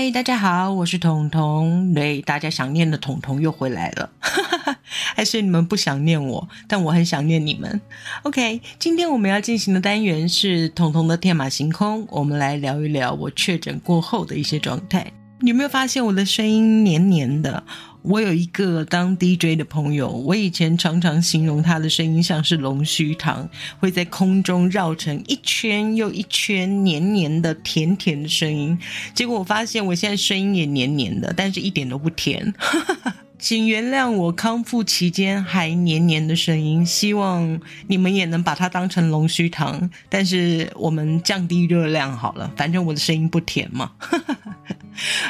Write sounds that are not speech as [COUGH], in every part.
嗨，大家好，我是彤彤。对，大家想念的彤彤又回来了，[LAUGHS] 还是你们不想念我？但我很想念你们。OK，今天我们要进行的单元是彤彤的天马行空，我们来聊一聊我确诊过后的一些状态。你有没有发现我的声音黏黏的？我有一个当 DJ 的朋友，我以前常常形容他的声音像是龙须糖，会在空中绕成一圈又一圈，黏黏的、甜甜的声音。结果我发现我现在声音也黏黏的，但是一点都不甜。[LAUGHS] 请原谅我康复期间还黏黏的声音，希望你们也能把它当成龙须糖，但是我们降低热量好了，反正我的声音不甜嘛。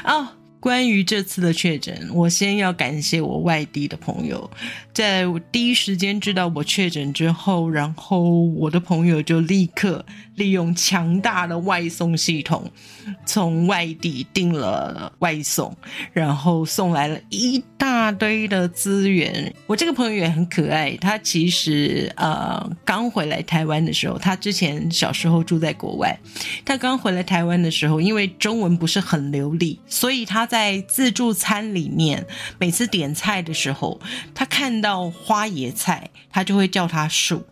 啊。[LAUGHS] 关于这次的确诊，我先要感谢我外地的朋友，在第一时间知道我确诊之后，然后我的朋友就立刻利用强大的外送系统，从外地订了外送，然后送来了一大堆的资源。我这个朋友也很可爱，他其实呃刚回来台湾的时候，他之前小时候住在国外，他刚回来台湾的时候，因为中文不是很流利，所以他。在自助餐里面，每次点菜的时候，他看到花椰菜，他就会叫它树。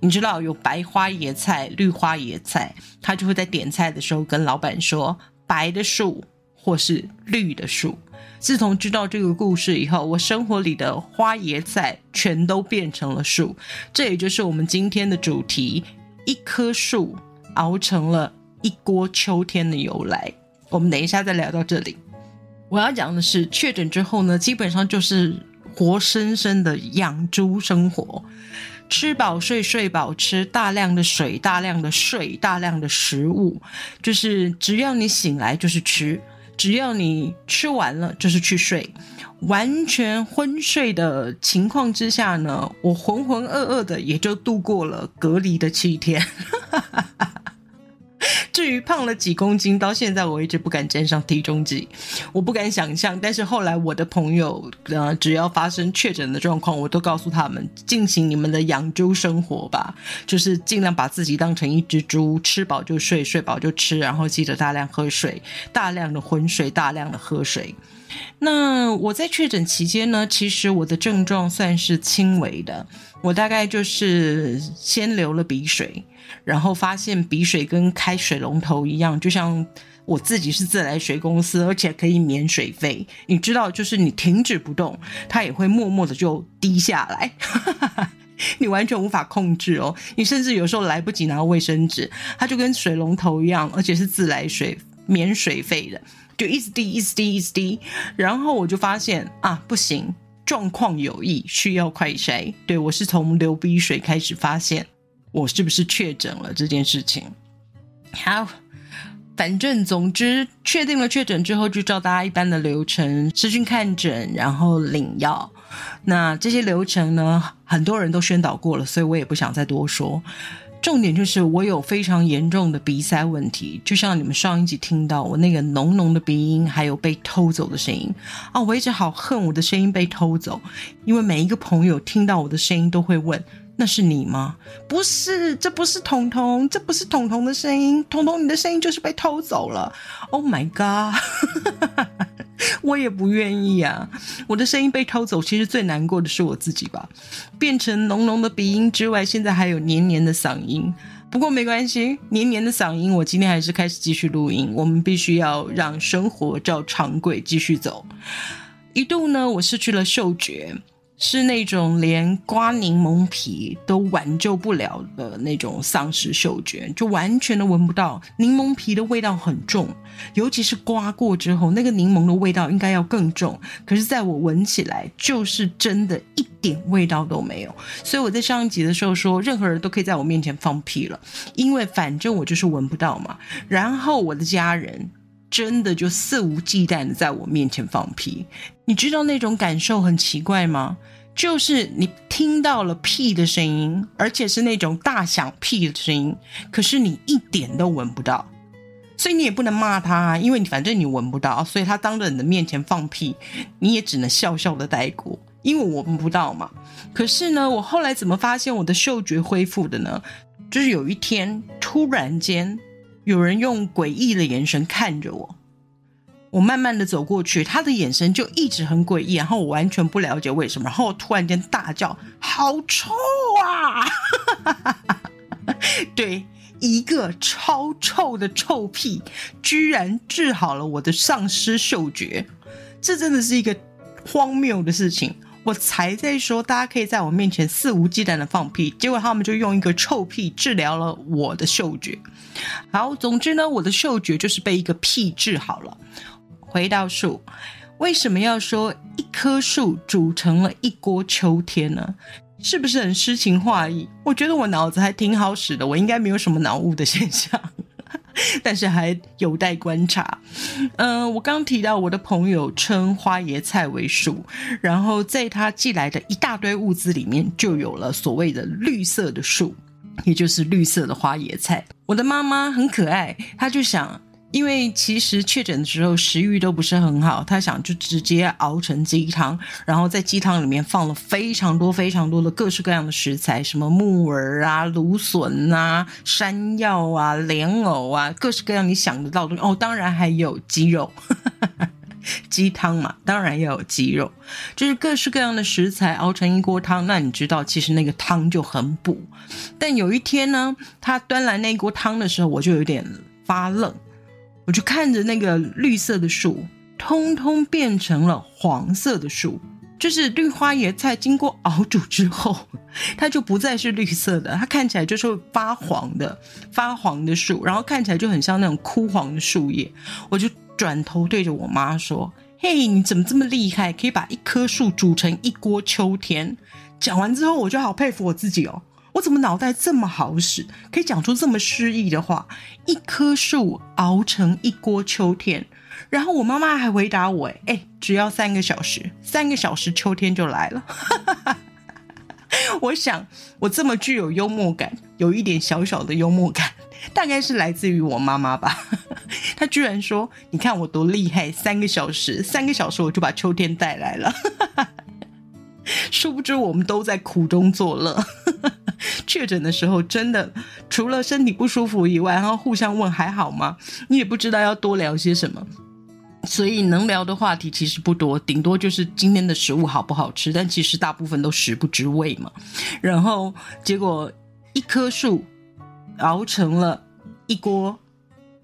你知道有白花椰菜、绿花椰菜，他就会在点菜的时候跟老板说“白的树”或是“绿的树”。自从知道这个故事以后，我生活里的花椰菜全都变成了树。这也就是我们今天的主题：一棵树熬成了一锅秋天的由来。我们等一下再聊到这里。我要讲的是，确诊之后呢，基本上就是活生生的养猪生活，吃饱睡，睡饱吃，大量的水，大量的睡，大量的食物，就是只要你醒来就是吃，只要你吃完了就是去睡，完全昏睡的情况之下呢，我浑浑噩噩的也就度过了隔离的七天。至于胖了几公斤，到现在我一直不敢站上体重计，我不敢想象。但是后来我的朋友，呃，只要发生确诊的状况，我都告诉他们，进行你们的养猪生活吧，就是尽量把自己当成一只猪，吃饱就睡，睡饱就吃，然后记得大量喝水，大量的浑水，大量的喝水。那我在确诊期间呢，其实我的症状算是轻微的，我大概就是先流了鼻水。然后发现鼻水跟开水龙头一样，就像我自己是自来水公司，而且可以免水费。你知道，就是你停止不动，它也会默默的就滴下来，[LAUGHS] 你完全无法控制哦。你甚至有时候来不及拿卫生纸，它就跟水龙头一样，而且是自来水免水费的，就一直滴，一直滴，一直滴。然后我就发现啊，不行，状况有异，需要快筛。对我是从流鼻水开始发现。我是不是确诊了这件事情？好，反正总之确定了确诊之后，就照大家一般的流程，视讯看诊，然后领药。那这些流程呢，很多人都宣导过了，所以我也不想再多说。重点就是我有非常严重的鼻塞问题，就像你们上一集听到我那个浓浓的鼻音，还有被偷走的声音啊！我一直好恨我的声音被偷走，因为每一个朋友听到我的声音都会问。那是你吗？不是，这不是彤彤，这不是彤彤的声音。彤彤，你的声音就是被偷走了。Oh my god！[LAUGHS] 我也不愿意啊。我的声音被偷走，其实最难过的是我自己吧。变成浓浓的鼻音之外，现在还有黏黏的嗓音。不过没关系，黏黏的嗓音，我今天还是开始继续录音。我们必须要让生活照常轨继续走。一度呢，我失去了嗅觉。是那种连刮柠檬皮都挽救不了的那种丧失嗅觉，就完全都闻不到柠檬皮的味道很重，尤其是刮过之后，那个柠檬的味道应该要更重。可是在我闻起来，就是真的一点味道都没有。所以我在上一集的时候说，任何人都可以在我面前放屁了，因为反正我就是闻不到嘛。然后我的家人。真的就肆无忌惮的在我面前放屁，你知道那种感受很奇怪吗？就是你听到了屁的声音，而且是那种大响屁的声音，可是你一点都闻不到，所以你也不能骂他，因为你反正你闻不到，所以他当着你的面前放屁，你也只能笑笑的带过，因为我闻不到嘛。可是呢，我后来怎么发现我的嗅觉恢复的呢？就是有一天突然间。有人用诡异的眼神看着我，我慢慢的走过去，他的眼神就一直很诡异，然后我完全不了解为什么，然后我突然间大叫：“好臭啊！” [LAUGHS] 对，一个超臭的臭屁，居然治好了我的丧失嗅觉，这真的是一个荒谬的事情。我才在说，大家可以在我面前肆无忌惮的放屁，结果他们就用一个臭屁治疗了我的嗅觉。好，总之呢，我的嗅觉就是被一个屁治好了。回到树，为什么要说一棵树煮成了一锅秋天呢？是不是很诗情画意？我觉得我脑子还挺好使的，我应该没有什么脑雾的现象。[LAUGHS] 但是还有待观察。嗯，我刚提到我的朋友称花椰菜为树，然后在他寄来的一大堆物资里面，就有了所谓的绿色的树，也就是绿色的花椰菜。我的妈妈很可爱，她就想。因为其实确诊的时候食欲都不是很好，他想就直接熬成鸡汤，然后在鸡汤里面放了非常多非常多的各式各样的食材，什么木耳啊、芦笋啊、山药啊、莲藕啊，各式各样你想得到的哦，当然还有鸡肉，鸡汤嘛，当然要有鸡肉，就是各式各样的食材熬成一锅汤。那你知道，其实那个汤就很补。但有一天呢，他端来那锅汤的时候，我就有点发愣。我就看着那个绿色的树，通通变成了黄色的树，就是绿花椰菜经过熬煮之后，它就不再是绿色的，它看起来就是发黄的，发黄的树，然后看起来就很像那种枯黄的树叶。我就转头对着我妈说：“嘿，你怎么这么厉害，可以把一棵树煮成一锅秋天？”讲完之后，我就好佩服我自己哦。我怎么脑袋这么好使，可以讲出这么诗意的话？一棵树熬成一锅秋天，然后我妈妈还回答我：“哎，只要三个小时，三个小时秋天就来了。[LAUGHS] ”我想，我这么具有幽默感，有一点小小的幽默感，大概是来自于我妈妈吧。[LAUGHS] 她居然说：“你看我多厉害，三个小时，三个小时我就把秋天带来了。[LAUGHS] ”殊不知，我们都在苦中作乐。确诊的时候，真的除了身体不舒服以外，然后互相问还好吗？你也不知道要多聊些什么，所以能聊的话题其实不多，顶多就是今天的食物好不好吃。但其实大部分都食不知味嘛。然后结果一棵树熬成了一锅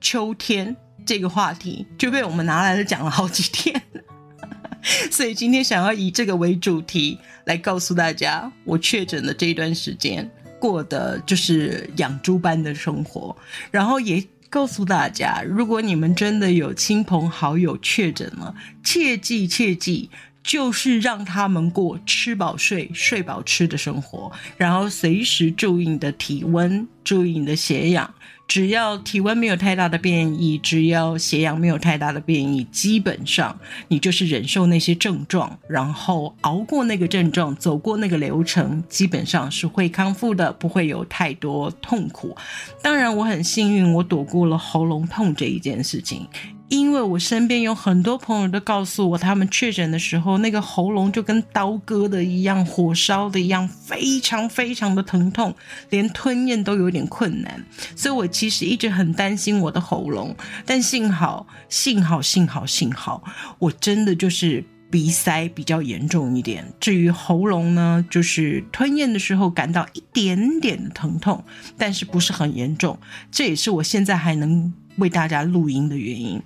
秋天，这个话题就被我们拿来了讲了好几天。[LAUGHS] 所以今天想要以这个为主题来告诉大家，我确诊的这一段时间过的就是养猪般的生活，然后也告诉大家，如果你们真的有亲朋好友确诊了，切记切记，就是让他们过吃饱睡、睡饱吃的生活，然后随时注意你的体温，注意你的血氧。只要体温没有太大的变异，只要血氧没有太大的变异，基本上你就是忍受那些症状，然后熬过那个症状，走过那个流程，基本上是会康复的，不会有太多痛苦。当然，我很幸运，我躲过了喉咙痛这一件事情。因为我身边有很多朋友都告诉我，他们确诊的时候，那个喉咙就跟刀割的一样，火烧的一样，非常非常的疼痛，连吞咽都有点困难。所以我其实一直很担心我的喉咙，但幸好，幸好，幸好，幸好，我真的就是鼻塞比较严重一点。至于喉咙呢，就是吞咽的时候感到一点点的疼痛，但是不是很严重。这也是我现在还能。为大家录音的原因，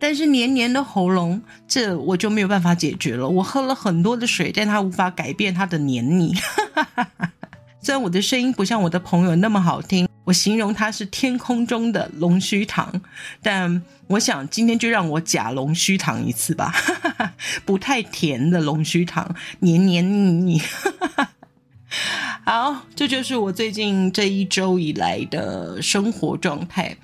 但是黏黏的喉咙，这我就没有办法解决了。我喝了很多的水，但它无法改变它的黏腻。[LAUGHS] 虽然我的声音不像我的朋友那么好听，我形容它是天空中的龙须糖，但我想今天就让我假龙须糖一次吧，[LAUGHS] 不太甜的龙须糖，黏黏腻腻。好，这就是我最近这一周以来的生活状态。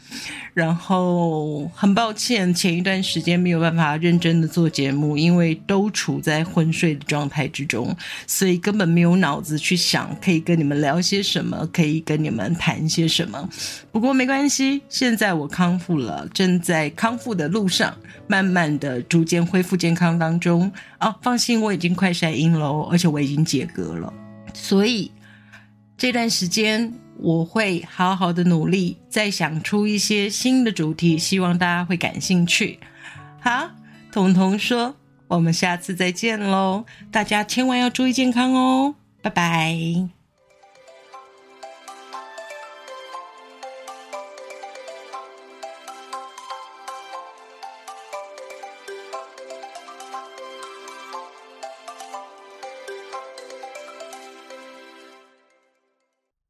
然后很抱歉，前一段时间没有办法认真的做节目，因为都处在昏睡的状态之中，所以根本没有脑子去想可以跟你们聊些什么，可以跟你们谈些什么。不过没关系，现在我康复了，正在康复的路上，慢慢的逐渐恢复健康当中。哦，放心，我已经快晒阴了，而且我已经解隔了，所以。这段时间我会好好的努力，再想出一些新的主题，希望大家会感兴趣。好，彤彤说，我们下次再见喽，大家千万要注意健康哦，拜拜。